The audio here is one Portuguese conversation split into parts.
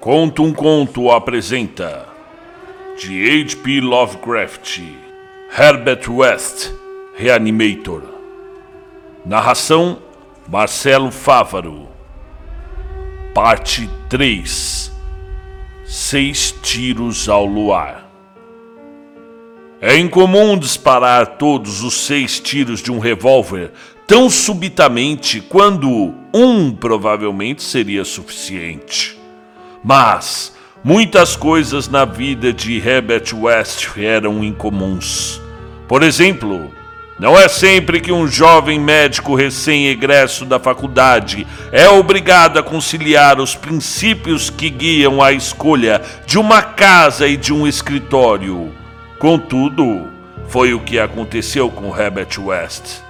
Conto um Conto apresenta de H.P. Lovecraft, Herbert West, Reanimator. Narração Marcelo Fávaro. Parte 3 Seis tiros ao luar. É incomum disparar todos os seis tiros de um revólver tão subitamente quando um provavelmente seria suficiente. Mas muitas coisas na vida de Herbert West eram incomuns. Por exemplo, não é sempre que um jovem médico recém-egresso da faculdade é obrigado a conciliar os princípios que guiam a escolha de uma casa e de um escritório. Contudo, foi o que aconteceu com Herbert West.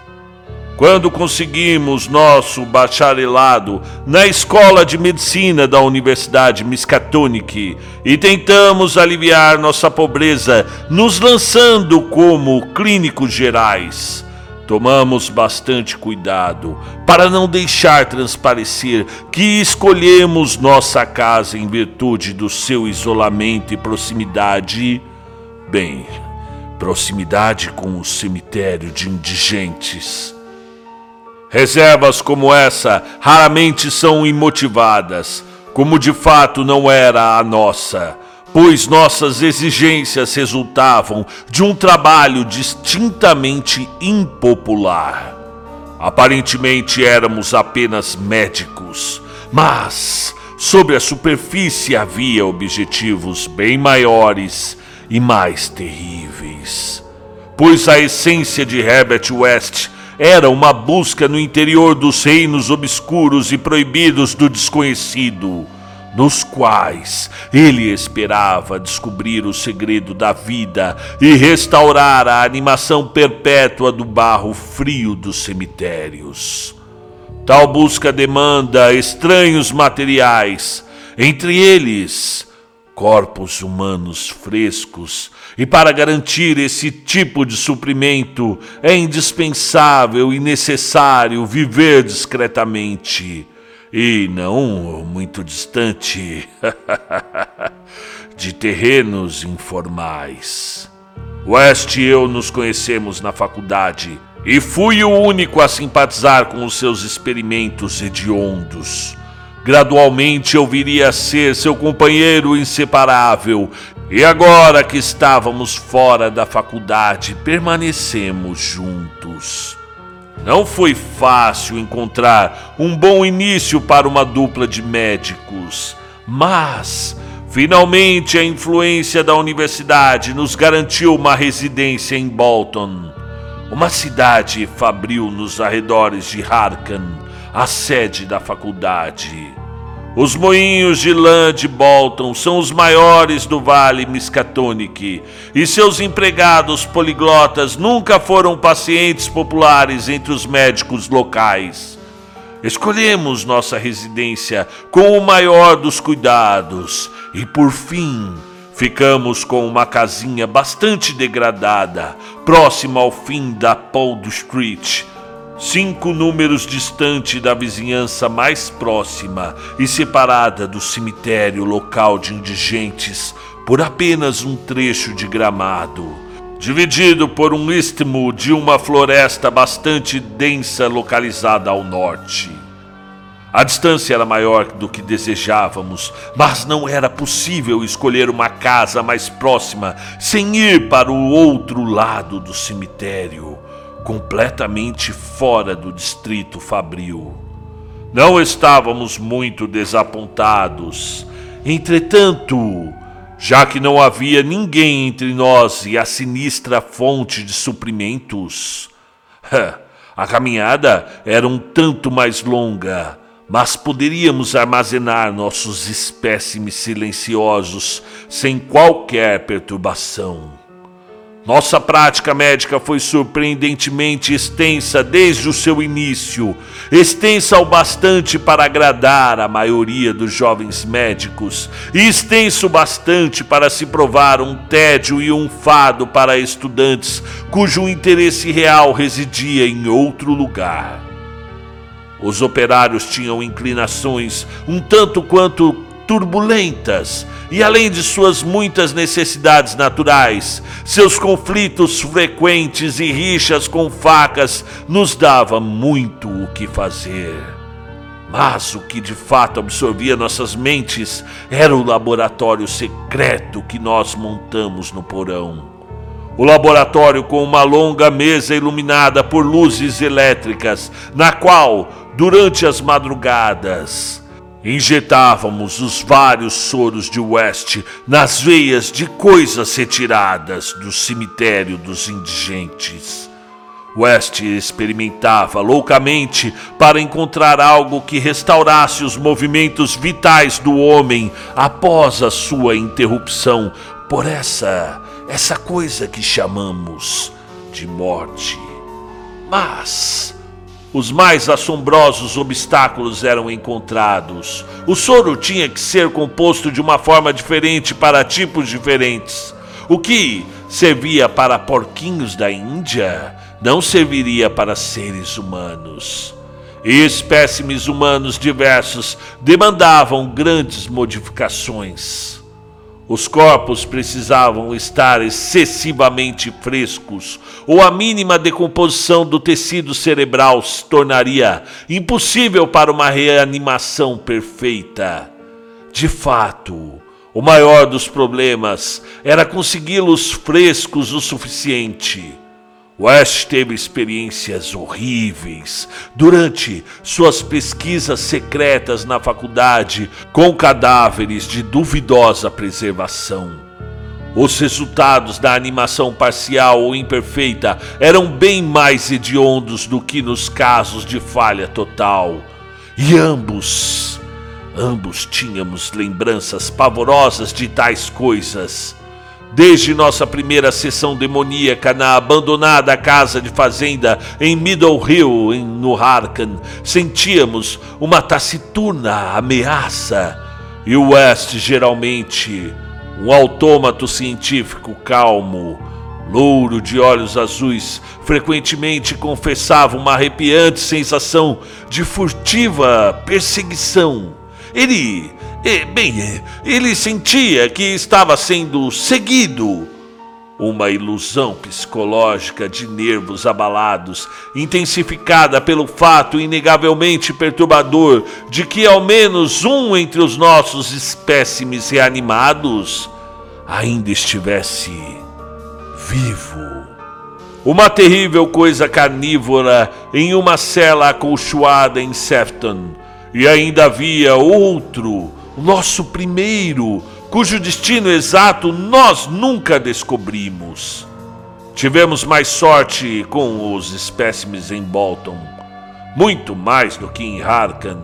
Quando conseguimos nosso bacharelado na Escola de Medicina da Universidade Miskatonic e tentamos aliviar nossa pobreza nos lançando como clínicos gerais, tomamos bastante cuidado para não deixar transparecer que escolhemos nossa casa em virtude do seu isolamento e proximidade. Bem, proximidade com o cemitério de indigentes. Reservas como essa raramente são imotivadas, como de fato não era a nossa, pois nossas exigências resultavam de um trabalho distintamente impopular. Aparentemente éramos apenas médicos, mas sobre a superfície havia objetivos bem maiores e mais terríveis. Pois a essência de Herbert West era uma busca no interior dos reinos obscuros e proibidos do desconhecido, nos quais ele esperava descobrir o segredo da vida e restaurar a animação perpétua do barro frio dos cemitérios. Tal busca demanda estranhos materiais, entre eles corpos humanos frescos, e para garantir esse tipo de suprimento é indispensável e necessário viver discretamente e não muito distante de terrenos informais. West e eu nos conhecemos na faculdade e fui o único a simpatizar com os seus experimentos hediondos. Gradualmente eu viria a ser seu companheiro inseparável, e agora que estávamos fora da faculdade, permanecemos juntos. Não foi fácil encontrar um bom início para uma dupla de médicos, mas finalmente a influência da universidade nos garantiu uma residência em Bolton, uma cidade fabril nos arredores de Harkan, a sede da faculdade. Os moinhos de lã de Bolton são os maiores do Vale Miskatonic, e seus empregados poliglotas nunca foram pacientes populares entre os médicos locais. Escolhemos nossa residência com o maior dos cuidados e, por fim, ficamos com uma casinha bastante degradada, próxima ao fim da Paul Street cinco números distante da vizinhança mais próxima e separada do cemitério local de indigentes por apenas um trecho de gramado, dividido por um istmo de uma floresta bastante densa localizada ao norte. A distância era maior do que desejávamos, mas não era possível escolher uma casa mais próxima sem ir para o outro lado do cemitério completamente fora do distrito fabril. Não estávamos muito desapontados. Entretanto, já que não havia ninguém entre nós e a sinistra fonte de suprimentos, a caminhada era um tanto mais longa, mas poderíamos armazenar nossos espécimes silenciosos sem qualquer perturbação. Nossa prática médica foi surpreendentemente extensa desde o seu início, extensa o bastante para agradar a maioria dos jovens médicos, e extenso bastante para se provar um tédio e um fado para estudantes cujo interesse real residia em outro lugar. Os operários tinham inclinações um tanto quanto turbulentas, e além de suas muitas necessidades naturais, seus conflitos frequentes e rixas com facas nos dava muito o que fazer. Mas o que de fato absorvia nossas mentes era o laboratório secreto que nós montamos no porão. O laboratório com uma longa mesa iluminada por luzes elétricas, na qual, durante as madrugadas, injetávamos os vários soros de West nas veias de coisas retiradas do cemitério dos indigentes. West experimentava loucamente para encontrar algo que restaurasse os movimentos vitais do homem após a sua interrupção por essa essa coisa que chamamos de morte. Mas os mais assombrosos obstáculos eram encontrados. O soro tinha que ser composto de uma forma diferente para tipos diferentes. O que servia para porquinhos da Índia não serviria para seres humanos. E espécimes humanos diversos demandavam grandes modificações. Os corpos precisavam estar excessivamente frescos, ou a mínima decomposição do tecido cerebral se tornaria impossível para uma reanimação perfeita. De fato, o maior dos problemas era consegui-los frescos o suficiente West teve experiências horríveis durante suas pesquisas secretas na faculdade com cadáveres de duvidosa preservação. Os resultados da animação parcial ou imperfeita eram bem mais hediondos do que nos casos de falha total. E ambos, ambos tínhamos lembranças pavorosas de tais coisas. Desde nossa primeira sessão demoníaca na abandonada casa de fazenda em Middle Hill, em, no Harkan, sentíamos uma taciturna ameaça. E o West, geralmente, um autômato científico calmo, louro de olhos azuis, frequentemente confessava uma arrepiante sensação de furtiva perseguição. Ele e, bem, ele sentia que estava sendo seguido. Uma ilusão psicológica de nervos abalados, intensificada pelo fato inegavelmente perturbador de que ao menos um entre os nossos espécimes reanimados ainda estivesse vivo. Uma terrível coisa carnívora em uma cela acolchoada em Sefton. E ainda havia outro nosso primeiro, cujo destino exato nós nunca descobrimos. Tivemos mais sorte com os espécimes em Bolton, muito mais do que em Harkan.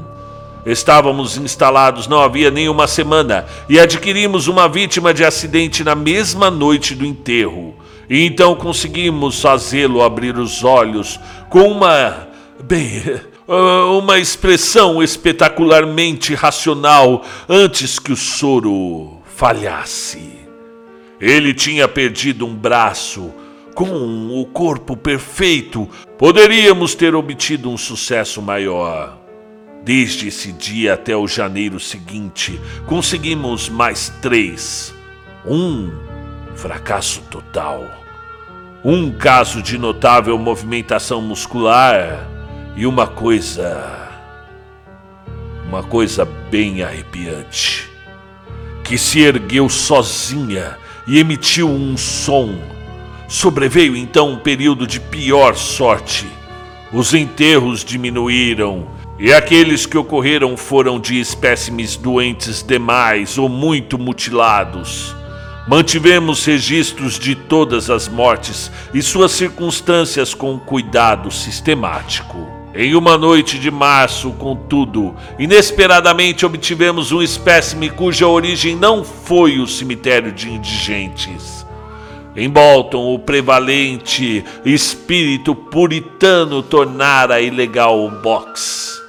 Estávamos instalados não havia nem uma semana e adquirimos uma vítima de acidente na mesma noite do enterro. E então conseguimos fazê-lo abrir os olhos com uma. Bem, ah, uma expressão espetacularmente racional antes que o soro falhasse. Ele tinha perdido um braço. Com o corpo perfeito, poderíamos ter obtido um sucesso maior. Desde esse dia até o janeiro seguinte, conseguimos mais três. Um fracasso total. Um caso de notável movimentação muscular e uma coisa. Uma coisa bem arrepiante. Que se ergueu sozinha e emitiu um som. Sobreveio então um período de pior sorte. Os enterros diminuíram e aqueles que ocorreram foram de espécimes doentes demais ou muito mutilados. Mantivemos registros de todas as mortes e suas circunstâncias com cuidado sistemático. Em uma noite de março, contudo, inesperadamente obtivemos um espécime cuja origem não foi o cemitério de indigentes. Em Bolton, o prevalente espírito puritano tornara ilegal o box,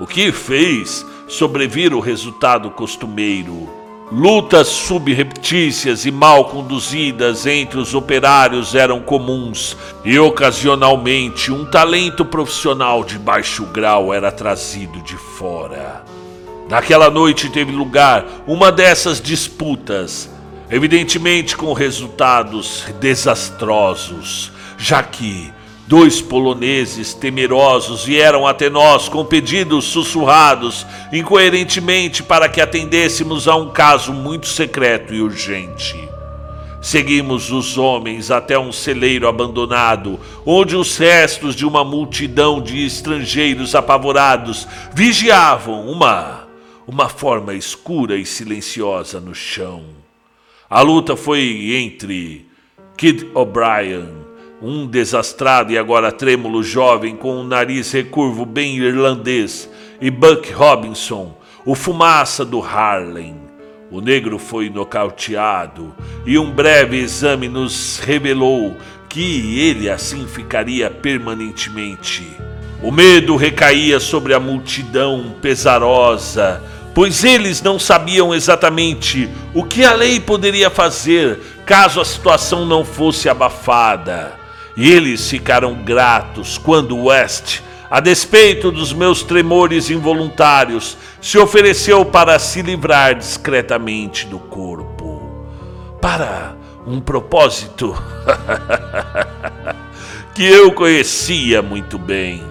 o que fez sobrevir o resultado costumeiro. Lutas subreptícias e mal conduzidas entre os operários eram comuns, e ocasionalmente um talento profissional de baixo grau era trazido de fora. Naquela noite teve lugar uma dessas disputas, evidentemente com resultados desastrosos, já que dois poloneses temerosos vieram até nós com pedidos sussurrados incoerentemente para que atendêssemos a um caso muito secreto e urgente. Seguimos os homens até um celeiro abandonado, onde os restos de uma multidão de estrangeiros apavorados vigiavam uma uma forma escura e silenciosa no chão. A luta foi entre Kid O'Brien, um desastrado e agora trêmulo jovem com um nariz recurvo bem irlandês, e Buck Robinson, o fumaça do Harlem. O negro foi nocauteado e um breve exame nos revelou que ele assim ficaria permanentemente. O medo recaía sobre a multidão pesarosa, pois eles não sabiam exatamente o que a lei poderia fazer caso a situação não fosse abafada. E eles ficaram gratos quando West a despeito dos meus tremores involuntários, se ofereceu para se livrar discretamente do corpo. Para um propósito que eu conhecia muito bem.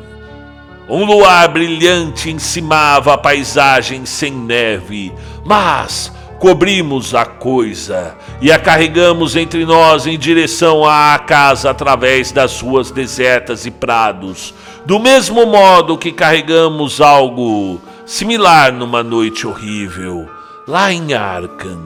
Um luar brilhante encimava a paisagem sem neve, mas cobrimos a coisa e a carregamos entre nós em direção à casa através das ruas desertas e prados, do mesmo modo que carregamos algo similar numa noite horrível, lá em Arkham.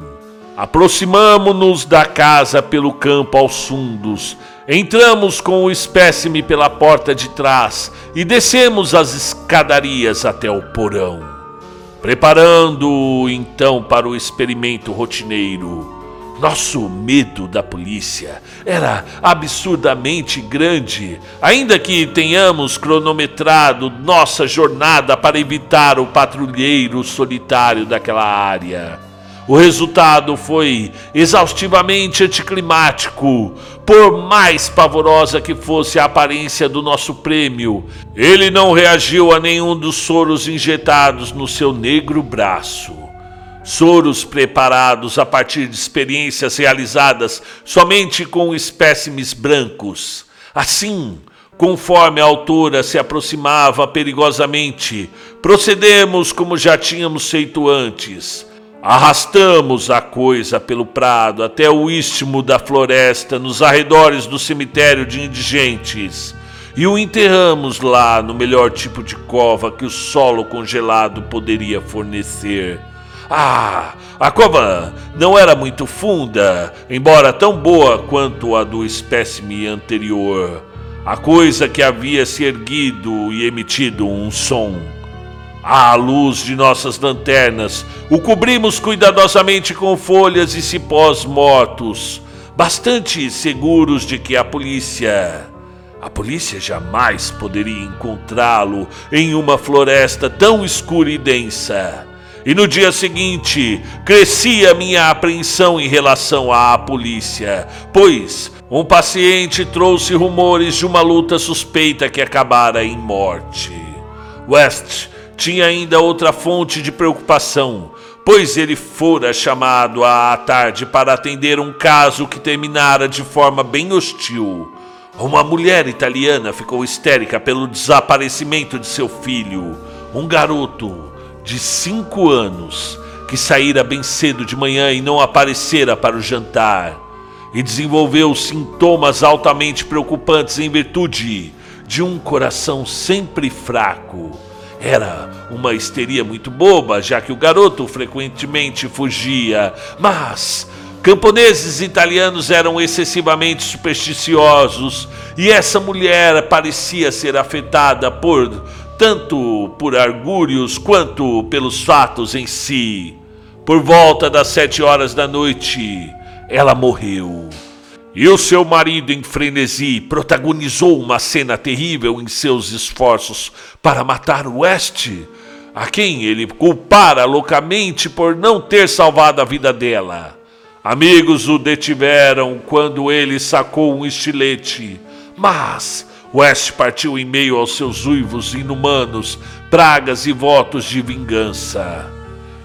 Aproximamo-nos da casa pelo campo aos fundos, entramos com o espécime pela porta de trás e descemos as escadarias até o porão. Preparando-o então para o experimento rotineiro, nosso medo da polícia era absurdamente grande, ainda que tenhamos cronometrado nossa jornada para evitar o patrulheiro solitário daquela área. O resultado foi exaustivamente anticlimático, por mais pavorosa que fosse a aparência do nosso prêmio. Ele não reagiu a nenhum dos soros injetados no seu negro braço soros preparados a partir de experiências realizadas somente com espécimes brancos. Assim, conforme a autora se aproximava perigosamente, procedemos como já tínhamos feito antes. Arrastamos a coisa pelo prado até o istmo da floresta nos arredores do cemitério de indigentes e o enterramos lá no melhor tipo de cova que o solo congelado poderia fornecer. Ah, a cova não era muito funda, embora tão boa quanto a do espécime anterior. A coisa que havia se erguido e emitido um som. À luz de nossas lanternas, o cobrimos cuidadosamente com folhas e cipós mortos, bastante seguros de que a polícia. A polícia jamais poderia encontrá-lo em uma floresta tão escura e densa. E no dia seguinte, crescia minha apreensão em relação à polícia, pois um paciente trouxe rumores de uma luta suspeita que acabara em morte. West tinha ainda outra fonte de preocupação, pois ele fora chamado à tarde para atender um caso que terminara de forma bem hostil. Uma mulher italiana ficou histérica pelo desaparecimento de seu filho, um garoto de cinco anos que saíra bem cedo de manhã e não aparecera para o jantar, e desenvolveu sintomas altamente preocupantes em virtude de um coração sempre fraco. Era uma histeria muito boba, já que o garoto frequentemente fugia, mas camponeses italianos eram excessivamente supersticiosos e essa mulher parecia ser afetada por tanto por argúrios quanto pelos fatos em si. Por volta das sete horas da noite, ela morreu. E o seu marido, em frenesi, protagonizou uma cena terrível em seus esforços para matar West, a quem ele culpara loucamente por não ter salvado a vida dela. Amigos o detiveram quando ele sacou um estilete, mas West partiu em meio aos seus uivos inumanos, pragas e votos de vingança.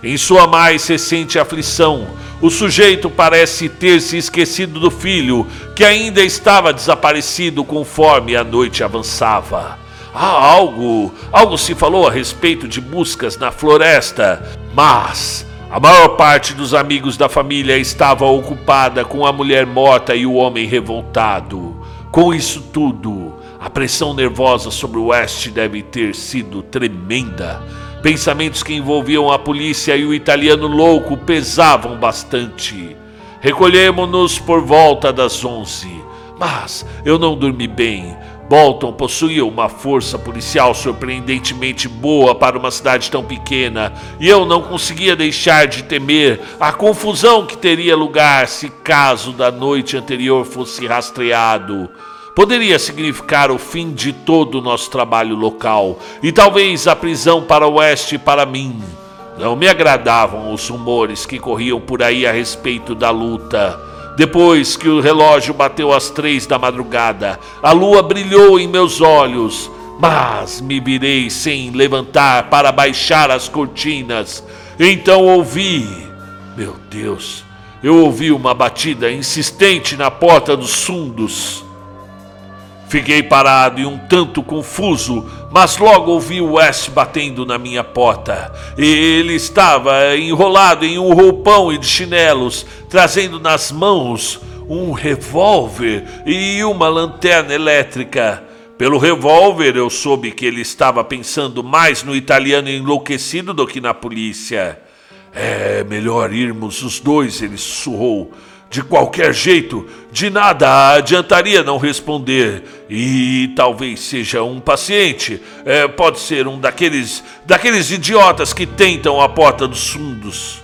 Em sua mais recente aflição, o sujeito parece ter se esquecido do filho, que ainda estava desaparecido conforme a noite avançava. Há algo, algo se falou a respeito de buscas na floresta, mas a maior parte dos amigos da família estava ocupada com a mulher morta e o homem revoltado. Com isso tudo, a pressão nervosa sobre o West deve ter sido tremenda. Pensamentos que envolviam a polícia e o italiano louco pesavam bastante. Recolhemos-nos por volta das onze, mas eu não dormi bem. Bolton possuía uma força policial surpreendentemente boa para uma cidade tão pequena, e eu não conseguia deixar de temer a confusão que teria lugar se caso da noite anterior fosse rastreado poderia significar o fim de todo o nosso trabalho local e talvez a prisão para o oeste para mim. Não me agradavam os rumores que corriam por aí a respeito da luta. Depois que o relógio bateu às três da madrugada, a lua brilhou em meus olhos, mas me virei sem levantar para baixar as cortinas. Então ouvi. Meu Deus, eu ouvi uma batida insistente na porta dos fundos. Fiquei parado e um tanto confuso, mas logo ouvi o West batendo na minha porta. Ele estava enrolado em um roupão e de chinelos, trazendo nas mãos um revólver e uma lanterna elétrica. Pelo revólver, eu soube que ele estava pensando mais no italiano enlouquecido do que na polícia. É melhor irmos os dois, ele sussurrou. De qualquer jeito, de nada adiantaria não responder. E talvez seja um paciente. É, pode ser um daqueles, daqueles idiotas que tentam a porta dos fundos.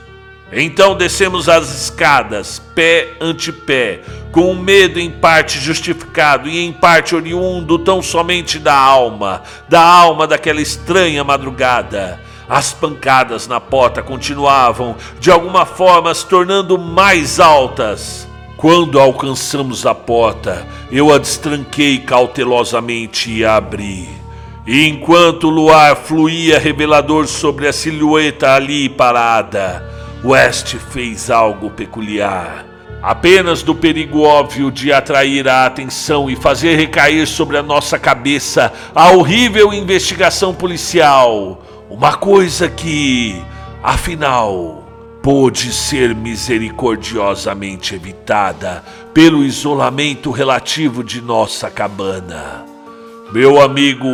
Então descemos as escadas, pé ante pé, com um medo em parte justificado e em parte oriundo tão somente da alma, da alma daquela estranha madrugada. As pancadas na porta continuavam, de alguma forma, se tornando mais altas. Quando alcançamos a porta, eu a destranquei cautelosamente e a abri. E enquanto o luar fluía revelador sobre a silhueta ali parada, West fez algo peculiar. Apenas do perigo óbvio de atrair a atenção e fazer recair sobre a nossa cabeça a horrível investigação policial. Uma coisa que, afinal, pôde ser misericordiosamente evitada pelo isolamento relativo de nossa cabana. Meu amigo,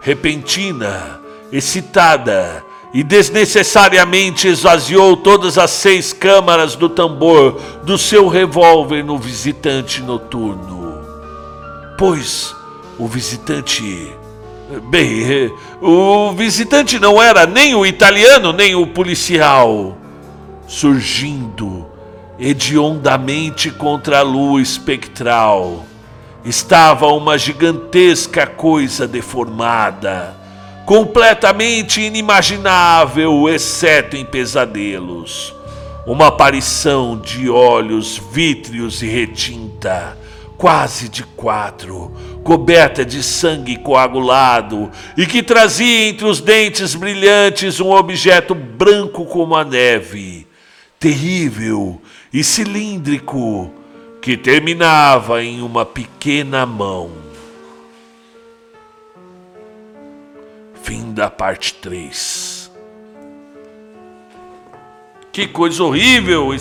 repentina, excitada e desnecessariamente esvaziou todas as seis câmaras do tambor do seu revólver no visitante noturno. Pois o visitante Bem, o visitante não era nem o italiano nem o policial. Surgindo hediondamente contra a lua espectral, estava uma gigantesca coisa deformada, completamente inimaginável, exceto em pesadelos. Uma aparição de olhos vítreos e retinta quase de quatro, coberta de sangue coagulado, e que trazia entre os dentes brilhantes um objeto branco como a neve, terrível e cilíndrico, que terminava em uma pequena mão. Fim da parte 3. Que coisa horrível!